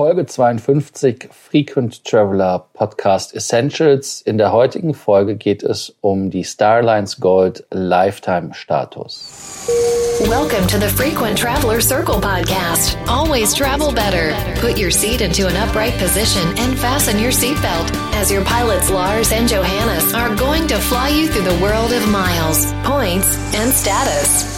Folge 52 Frequent Traveler Podcast Essentials. In der heutigen Folge geht es um die Starlines Gold Lifetime Status. Welcome to the Frequent Traveler Circle podcast. Always travel better. Put your seat into an upright position and fasten your seatbelt as your pilots Lars and Johannes are going to fly you through the world of miles, points and status.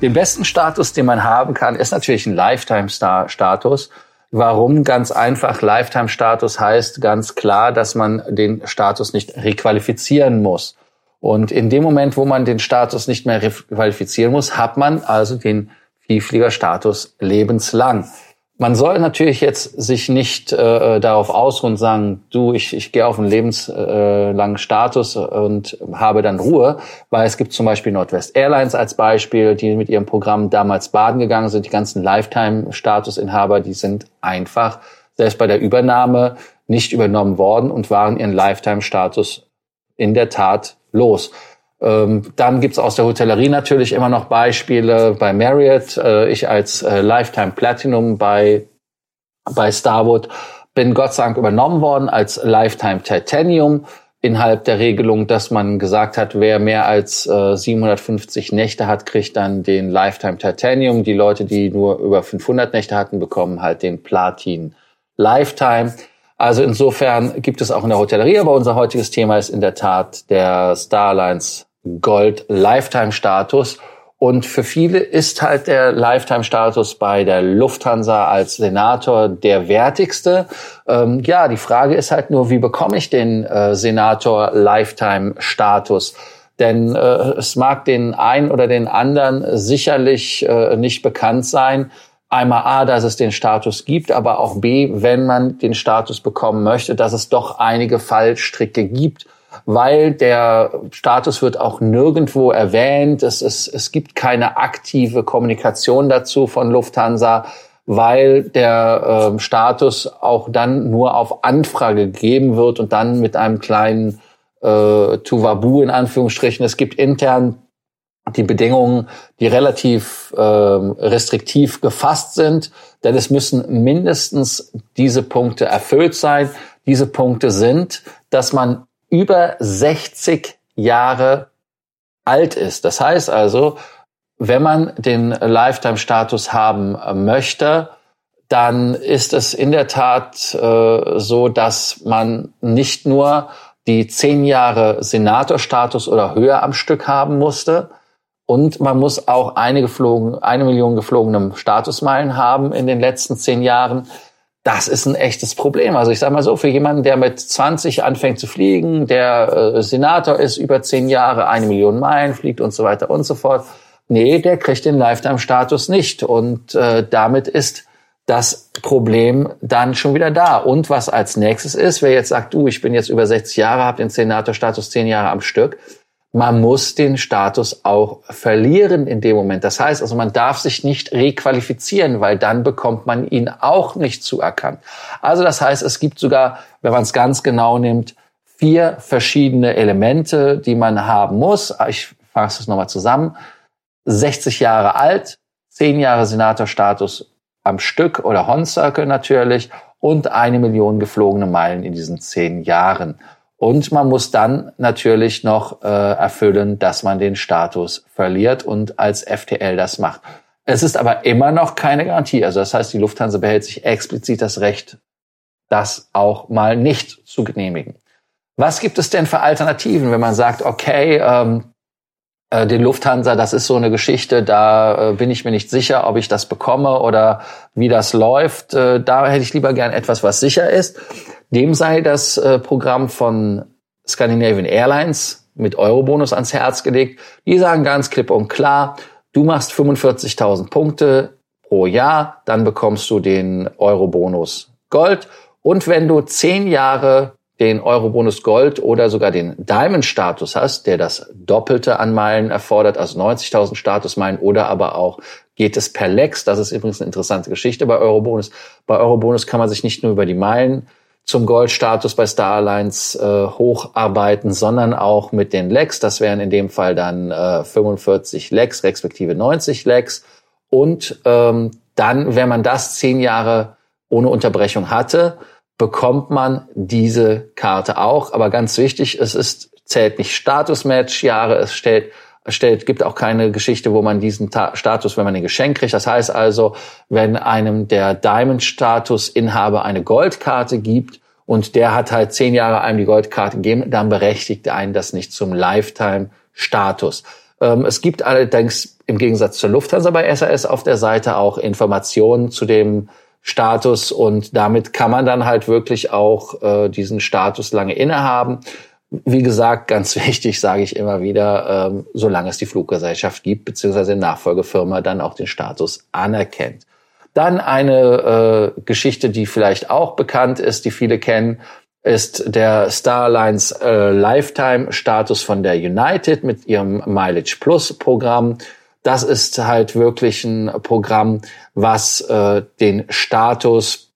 Den besten Status, den man haben kann, ist natürlich ein Lifetime-Status. Warum? Ganz einfach. Lifetime-Status heißt ganz klar, dass man den Status nicht requalifizieren muss. Und in dem Moment, wo man den Status nicht mehr requalifizieren muss, hat man also den Vielfliegerstatus lebenslang. Man soll natürlich jetzt sich nicht äh, darauf ausruhen und sagen, du, ich, ich gehe auf einen lebenslangen Status und habe dann Ruhe, weil es gibt zum Beispiel Northwest Airlines als Beispiel, die mit ihrem Programm damals baden gegangen sind. Die ganzen Lifetime-Statusinhaber, die sind einfach selbst bei der Übernahme nicht übernommen worden und waren ihren Lifetime-Status in der Tat los. Ähm, dann gibt's aus der Hotellerie natürlich immer noch Beispiele bei Marriott. Äh, ich als äh, Lifetime Platinum bei, bei Starwood bin Gott sei Dank übernommen worden als Lifetime Titanium innerhalb der Regelung, dass man gesagt hat, wer mehr als äh, 750 Nächte hat, kriegt dann den Lifetime Titanium. Die Leute, die nur über 500 Nächte hatten, bekommen halt den Platin Lifetime. Also insofern gibt es auch in der Hotellerie, aber unser heutiges Thema ist in der Tat der Starlines Gold Lifetime Status. Und für viele ist halt der Lifetime-Status bei der Lufthansa als Senator der wertigste. Ähm, ja, die Frage ist halt nur, wie bekomme ich den äh, Senator Lifetime-Status? Denn äh, es mag den einen oder den anderen sicherlich äh, nicht bekannt sein. Einmal A, dass es den Status gibt, aber auch B, wenn man den Status bekommen möchte, dass es doch einige Fallstricke gibt weil der Status wird auch nirgendwo erwähnt. Es, es, es gibt keine aktive Kommunikation dazu von Lufthansa, weil der äh, Status auch dann nur auf Anfrage gegeben wird und dann mit einem kleinen äh, Tuvabu in Anführungsstrichen. Es gibt intern die Bedingungen, die relativ äh, restriktiv gefasst sind, denn es müssen mindestens diese Punkte erfüllt sein. Diese Punkte sind, dass man über 60 Jahre alt ist. Das heißt also, wenn man den Lifetime-Status haben möchte, dann ist es in der Tat äh, so, dass man nicht nur die zehn Jahre Senatorstatus oder höher am Stück haben musste, und man muss auch eine, geflogen, eine Million geflogene Statusmeilen haben in den letzten zehn Jahren das ist ein echtes Problem. Also ich sage mal so, für jemanden, der mit 20 anfängt zu fliegen, der äh, Senator ist, über zehn Jahre, eine Million Meilen fliegt und so weiter und so fort, nee, der kriegt den Lifetime-Status nicht. Und äh, damit ist das Problem dann schon wieder da. Und was als nächstes ist, wer jetzt sagt, du, ich bin jetzt über 60 Jahre, habe den Senator-Status zehn Jahre am Stück, man muss den Status auch verlieren in dem Moment. Das heißt also, man darf sich nicht requalifizieren, weil dann bekommt man ihn auch nicht zuerkannt. Also das heißt, es gibt sogar, wenn man es ganz genau nimmt, vier verschiedene Elemente, die man haben muss. Ich fasse es nochmal zusammen. 60 Jahre alt, 10 Jahre Senatorstatus am Stück oder Hon Circle natürlich und eine Million geflogene Meilen in diesen 10 Jahren. Und man muss dann natürlich noch äh, erfüllen, dass man den Status verliert und als FTL das macht. Es ist aber immer noch keine Garantie. Also das heißt, die Lufthansa behält sich explizit das Recht, das auch mal nicht zu genehmigen. Was gibt es denn für Alternativen, wenn man sagt, okay, ähm, äh, die Lufthansa, das ist so eine Geschichte, da äh, bin ich mir nicht sicher, ob ich das bekomme oder wie das läuft. Äh, da hätte ich lieber gern etwas, was sicher ist. Dem sei das Programm von Scandinavian Airlines mit Eurobonus ans Herz gelegt. Die sagen ganz klipp und klar, du machst 45.000 Punkte pro Jahr, dann bekommst du den Eurobonus Gold. Und wenn du zehn Jahre den Eurobonus Gold oder sogar den Diamond-Status hast, der das Doppelte an Meilen erfordert, also 90.000 Statusmeilen oder aber auch geht es per Lex. Das ist übrigens eine interessante Geschichte bei Eurobonus. Bei Eurobonus kann man sich nicht nur über die Meilen zum Goldstatus bei Star Alliance äh, hocharbeiten, sondern auch mit den Lex. Das wären in dem Fall dann äh, 45 Lex respektive 90 Lex. Und ähm, dann, wenn man das zehn Jahre ohne Unterbrechung hatte, bekommt man diese Karte auch. Aber ganz wichtig, es ist, zählt nicht Status-Match-Jahre, es stellt stellt, gibt auch keine Geschichte, wo man diesen Ta Status, wenn man ein Geschenk kriegt. Das heißt also, wenn einem der Diamond-Status-Inhaber eine Goldkarte gibt und der hat halt zehn Jahre einem die Goldkarte gegeben, dann berechtigt einen das nicht zum Lifetime-Status. Ähm, es gibt allerdings im Gegensatz zur Lufthansa bei SAS auf der Seite auch Informationen zu dem Status und damit kann man dann halt wirklich auch äh, diesen Status lange innehaben. Wie gesagt, ganz wichtig, sage ich immer wieder, ähm, solange es die Fluggesellschaft gibt, beziehungsweise die Nachfolgefirma dann auch den Status anerkennt. Dann eine äh, Geschichte, die vielleicht auch bekannt ist, die viele kennen, ist der Starlines äh, Lifetime Status von der United mit ihrem Mileage Plus Programm. Das ist halt wirklich ein Programm, was äh, den Status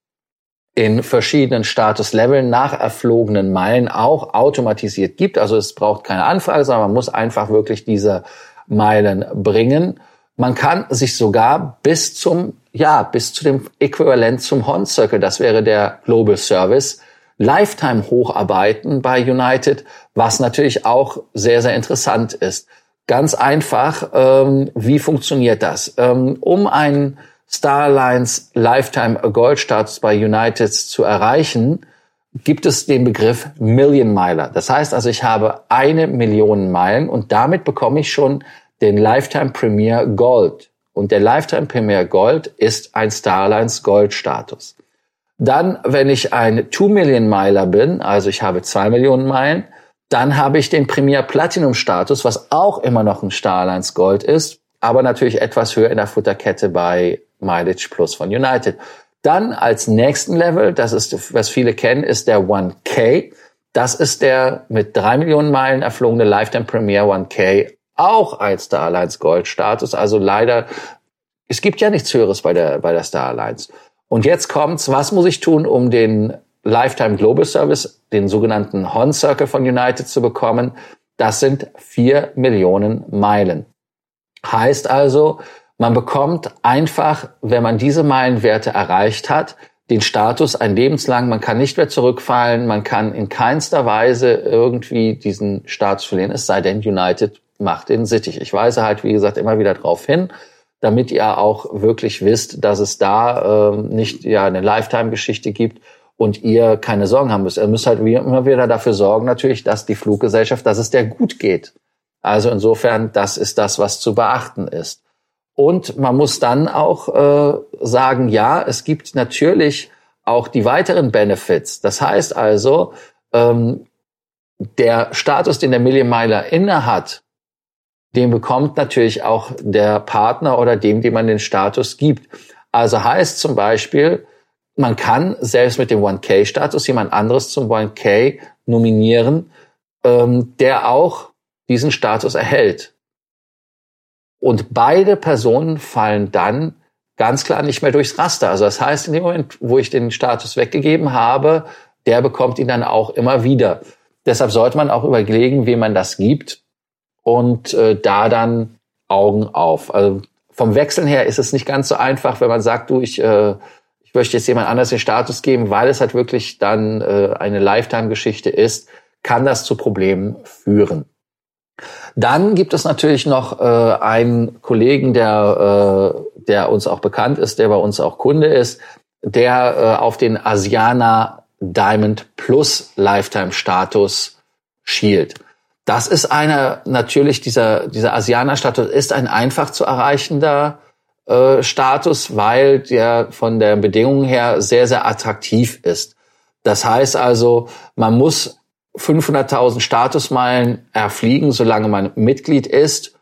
in verschiedenen Statusleveln nach erflogenen Meilen auch automatisiert gibt. Also es braucht keine Anfrage, sondern man muss einfach wirklich diese Meilen bringen. Man kann sich sogar bis zum, ja, bis zu dem Äquivalent zum Horn Circle, das wäre der Global Service, Lifetime hocharbeiten bei United, was natürlich auch sehr, sehr interessant ist. Ganz einfach, ähm, wie funktioniert das? Ähm, um einen Starlines Lifetime Gold Status bei United zu erreichen, gibt es den Begriff Million Miler. Das heißt also, ich habe eine Million Meilen und damit bekomme ich schon den Lifetime Premier Gold. Und der Lifetime Premier Gold ist ein Starlines Gold Status. Dann, wenn ich ein 2 Million Miler bin, also ich habe zwei Millionen Meilen, dann habe ich den Premier Platinum Status, was auch immer noch ein Starlines Gold ist, aber natürlich etwas höher in der Futterkette bei Mileage Plus von United. Dann als nächsten Level, das ist, was viele kennen, ist der 1K. Das ist der mit drei Millionen Meilen erflogene Lifetime Premier 1K, auch als Star Alliance Gold Status. Also leider, es gibt ja nichts Höheres bei der, bei der Star Alliance. Und jetzt kommt's, was muss ich tun, um den Lifetime Global Service, den sogenannten Horn Circle von United zu bekommen? Das sind vier Millionen Meilen. Heißt also, man bekommt einfach, wenn man diese Meilenwerte erreicht hat, den Status ein lebenslang, man kann nicht mehr zurückfallen, man kann in keinster Weise irgendwie diesen Status verlieren, es sei denn, United macht den sittig. Ich weise halt, wie gesagt, immer wieder darauf hin, damit ihr auch wirklich wisst, dass es da äh, nicht ja eine Lifetime-Geschichte gibt und ihr keine Sorgen haben müsst. Ihr müsst halt immer wieder dafür sorgen, natürlich, dass die Fluggesellschaft, dass es der gut geht. Also insofern, das ist das, was zu beachten ist. Und man muss dann auch äh, sagen, ja, es gibt natürlich auch die weiteren Benefits. Das heißt also, ähm, der Status, den der Million Miler inne hat, den bekommt natürlich auch der Partner oder dem, dem man den Status gibt. Also heißt zum Beispiel, man kann selbst mit dem 1K-Status jemand anderes zum 1K nominieren, ähm, der auch diesen Status erhält. Und beide Personen fallen dann ganz klar nicht mehr durchs Raster. Also das heißt, in dem Moment, wo ich den Status weggegeben habe, der bekommt ihn dann auch immer wieder. Deshalb sollte man auch überlegen, wie man das gibt und äh, da dann Augen auf. Also vom Wechseln her ist es nicht ganz so einfach, wenn man sagt, du, ich, äh, ich möchte jetzt jemand anders den Status geben, weil es halt wirklich dann äh, eine Lifetime-Geschichte ist, kann das zu Problemen führen. Dann gibt es natürlich noch äh, einen Kollegen, der, äh, der uns auch bekannt ist, der bei uns auch Kunde ist, der äh, auf den Asiana Diamond Plus Lifetime Status schielt. Das ist einer, natürlich dieser, dieser Asiana Status ist ein einfach zu erreichender äh, Status, weil der von der Bedingung her sehr, sehr attraktiv ist. Das heißt also, man muss 500.000 Statusmeilen erfliegen, solange man Mitglied ist,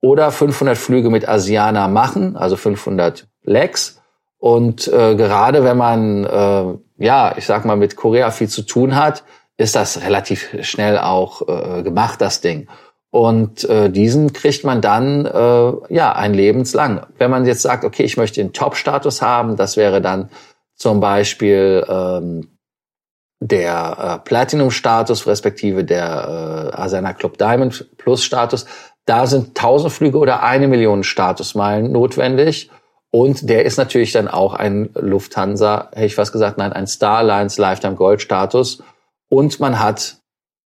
oder 500 Flüge mit Asiana machen, also 500 Legs. Und äh, gerade wenn man, äh, ja, ich sag mal, mit Korea viel zu tun hat, ist das relativ schnell auch äh, gemacht, das Ding. Und äh, diesen kriegt man dann äh, ja ein lebenslang. Wenn man jetzt sagt, okay, ich möchte den Top-Status haben, das wäre dann zum Beispiel ähm, der äh, Platinum-Status respektive der äh, Asana Club Diamond Plus-Status, da sind 1000 Flüge oder eine Million Statusmeilen notwendig. Und der ist natürlich dann auch ein Lufthansa, hätte ich fast gesagt, nein, ein Starlines Lifetime Gold Status. Und man hat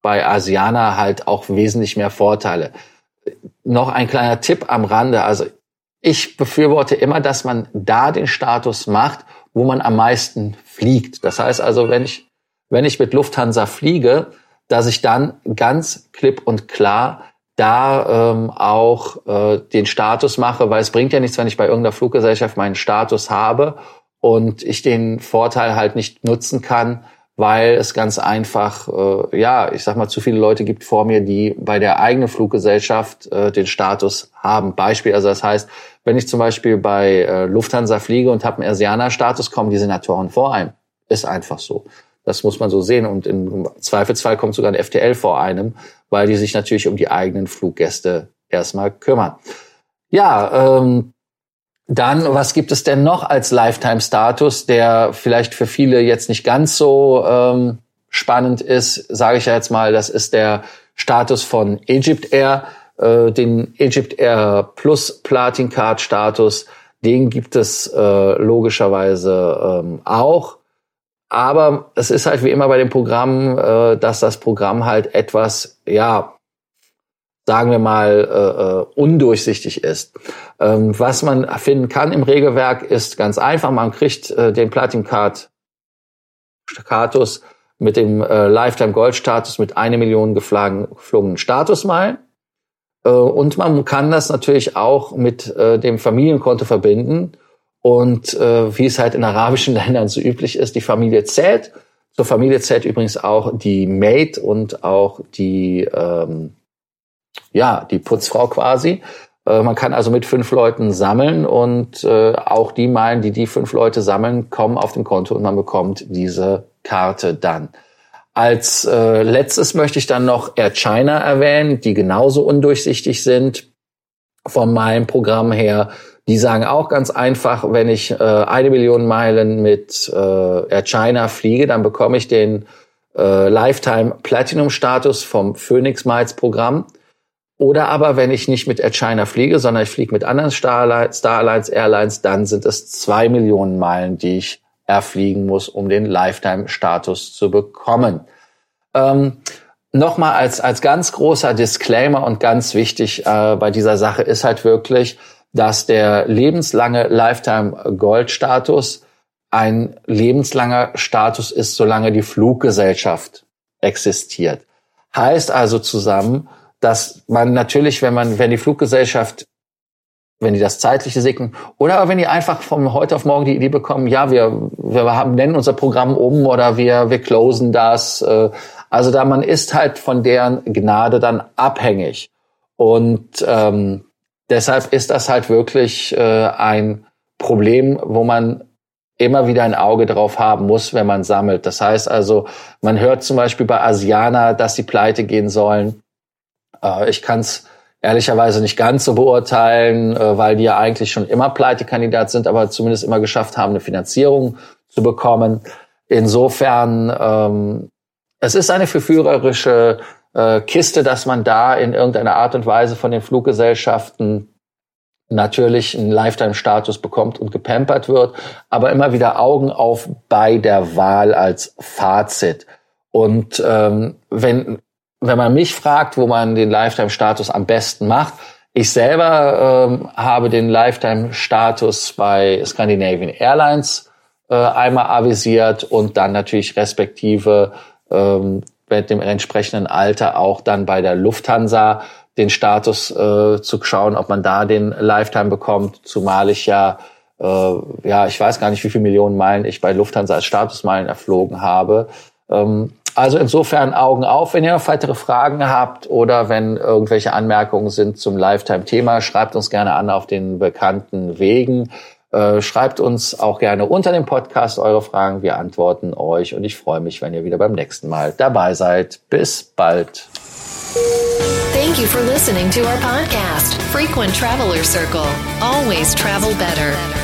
bei Asiana halt auch wesentlich mehr Vorteile. Noch ein kleiner Tipp am Rande. Also ich befürworte immer, dass man da den Status macht, wo man am meisten fliegt. Das heißt also, wenn ich, wenn ich mit Lufthansa fliege, dass ich dann ganz klipp und klar da ähm, auch äh, den Status mache, weil es bringt ja nichts, wenn ich bei irgendeiner Fluggesellschaft meinen Status habe und ich den Vorteil halt nicht nutzen kann, weil es ganz einfach, äh, ja, ich sag mal, zu viele Leute gibt vor mir, die bei der eigenen Fluggesellschaft äh, den Status haben. Beispiel, also das heißt, wenn ich zum Beispiel bei äh, Lufthansa fliege und habe einen Asiana-Status, kommen die Senatoren vor einem. Ist einfach so. Das muss man so sehen. Und im Zweifelsfall kommt sogar ein FTL vor einem, weil die sich natürlich um die eigenen Fluggäste erstmal kümmern. Ja, ähm, dann, was gibt es denn noch als Lifetime-Status, der vielleicht für viele jetzt nicht ganz so ähm, spannend ist, sage ich ja jetzt mal, das ist der Status von Egypt Air, äh, den Egypt Air Plus Platin Card Status, den gibt es äh, logischerweise ähm, auch. Aber es ist halt wie immer bei dem Programm, äh, dass das Programm halt etwas, ja, sagen wir mal, äh, äh, undurchsichtig ist. Ähm, was man finden kann im Regelwerk ist ganz einfach. Man kriegt äh, den Platin Card Status mit dem äh, Lifetime Gold Status mit eine Million geflogenen Statusmeilen. Äh, und man kann das natürlich auch mit äh, dem Familienkonto verbinden und äh, wie es halt in arabischen Ländern so üblich ist, die Familie zählt. Zur Familie zählt übrigens auch die Maid und auch die, ähm, ja, die Putzfrau quasi. Äh, man kann also mit fünf Leuten sammeln und äh, auch die Meilen, die die fünf Leute sammeln, kommen auf dem Konto und man bekommt diese Karte dann. Als äh, letztes möchte ich dann noch Air China erwähnen, die genauso undurchsichtig sind von meinem Programm her. Die sagen auch ganz einfach, wenn ich äh, eine Million Meilen mit äh, Air China fliege, dann bekomme ich den äh, Lifetime Platinum Status vom Phoenix Miles Programm. Oder aber wenn ich nicht mit Air China fliege, sondern ich fliege mit anderen Starlines, Airlines, dann sind es zwei Millionen Meilen, die ich erfliegen muss, um den Lifetime Status zu bekommen. Ähm, Nochmal als, als ganz großer Disclaimer und ganz wichtig äh, bei dieser Sache ist halt wirklich, dass der lebenslange Lifetime Gold Status ein lebenslanger Status ist, solange die Fluggesellschaft existiert. Heißt also zusammen, dass man natürlich, wenn man, wenn die Fluggesellschaft, wenn die das zeitliche segnen, oder wenn die einfach von heute auf morgen die Idee bekommen, ja, wir, wir haben, nennen unser Programm um oder wir, wir closen das. Äh, also da man ist halt von deren Gnade dann abhängig. Und ähm, deshalb ist das halt wirklich äh, ein Problem, wo man immer wieder ein Auge drauf haben muss, wenn man sammelt. Das heißt also, man hört zum Beispiel bei Asiana, dass sie pleite gehen sollen. Äh, ich kann es ehrlicherweise nicht ganz so beurteilen, äh, weil die ja eigentlich schon immer Pleitekandidat sind, aber zumindest immer geschafft haben, eine Finanzierung zu bekommen. Insofern, ähm, es ist eine verführerische äh, Kiste, dass man da in irgendeiner Art und Weise von den Fluggesellschaften natürlich einen Lifetime-Status bekommt und gepampert wird, aber immer wieder Augen auf bei der Wahl als Fazit. Und ähm, wenn, wenn man mich fragt, wo man den Lifetime-Status am besten macht, ich selber ähm, habe den Lifetime-Status bei Scandinavian Airlines äh, einmal avisiert und dann natürlich respektive ähm, mit dem entsprechenden Alter auch dann bei der Lufthansa den Status äh, zu schauen, ob man da den Lifetime bekommt, zumal ich ja, äh, ja, ich weiß gar nicht, wie viele Millionen Meilen ich bei Lufthansa als Statusmeilen erflogen habe. Ähm, also insofern Augen auf, wenn ihr noch weitere Fragen habt oder wenn irgendwelche Anmerkungen sind zum Lifetime-Thema, schreibt uns gerne an auf den bekannten Wegen. Äh, schreibt uns auch gerne unter dem Podcast eure Fragen. Wir antworten euch und ich freue mich, wenn ihr wieder beim nächsten Mal dabei seid. Bis bald. Thank you for listening to our podcast, Frequent Traveler Circle. Always travel better.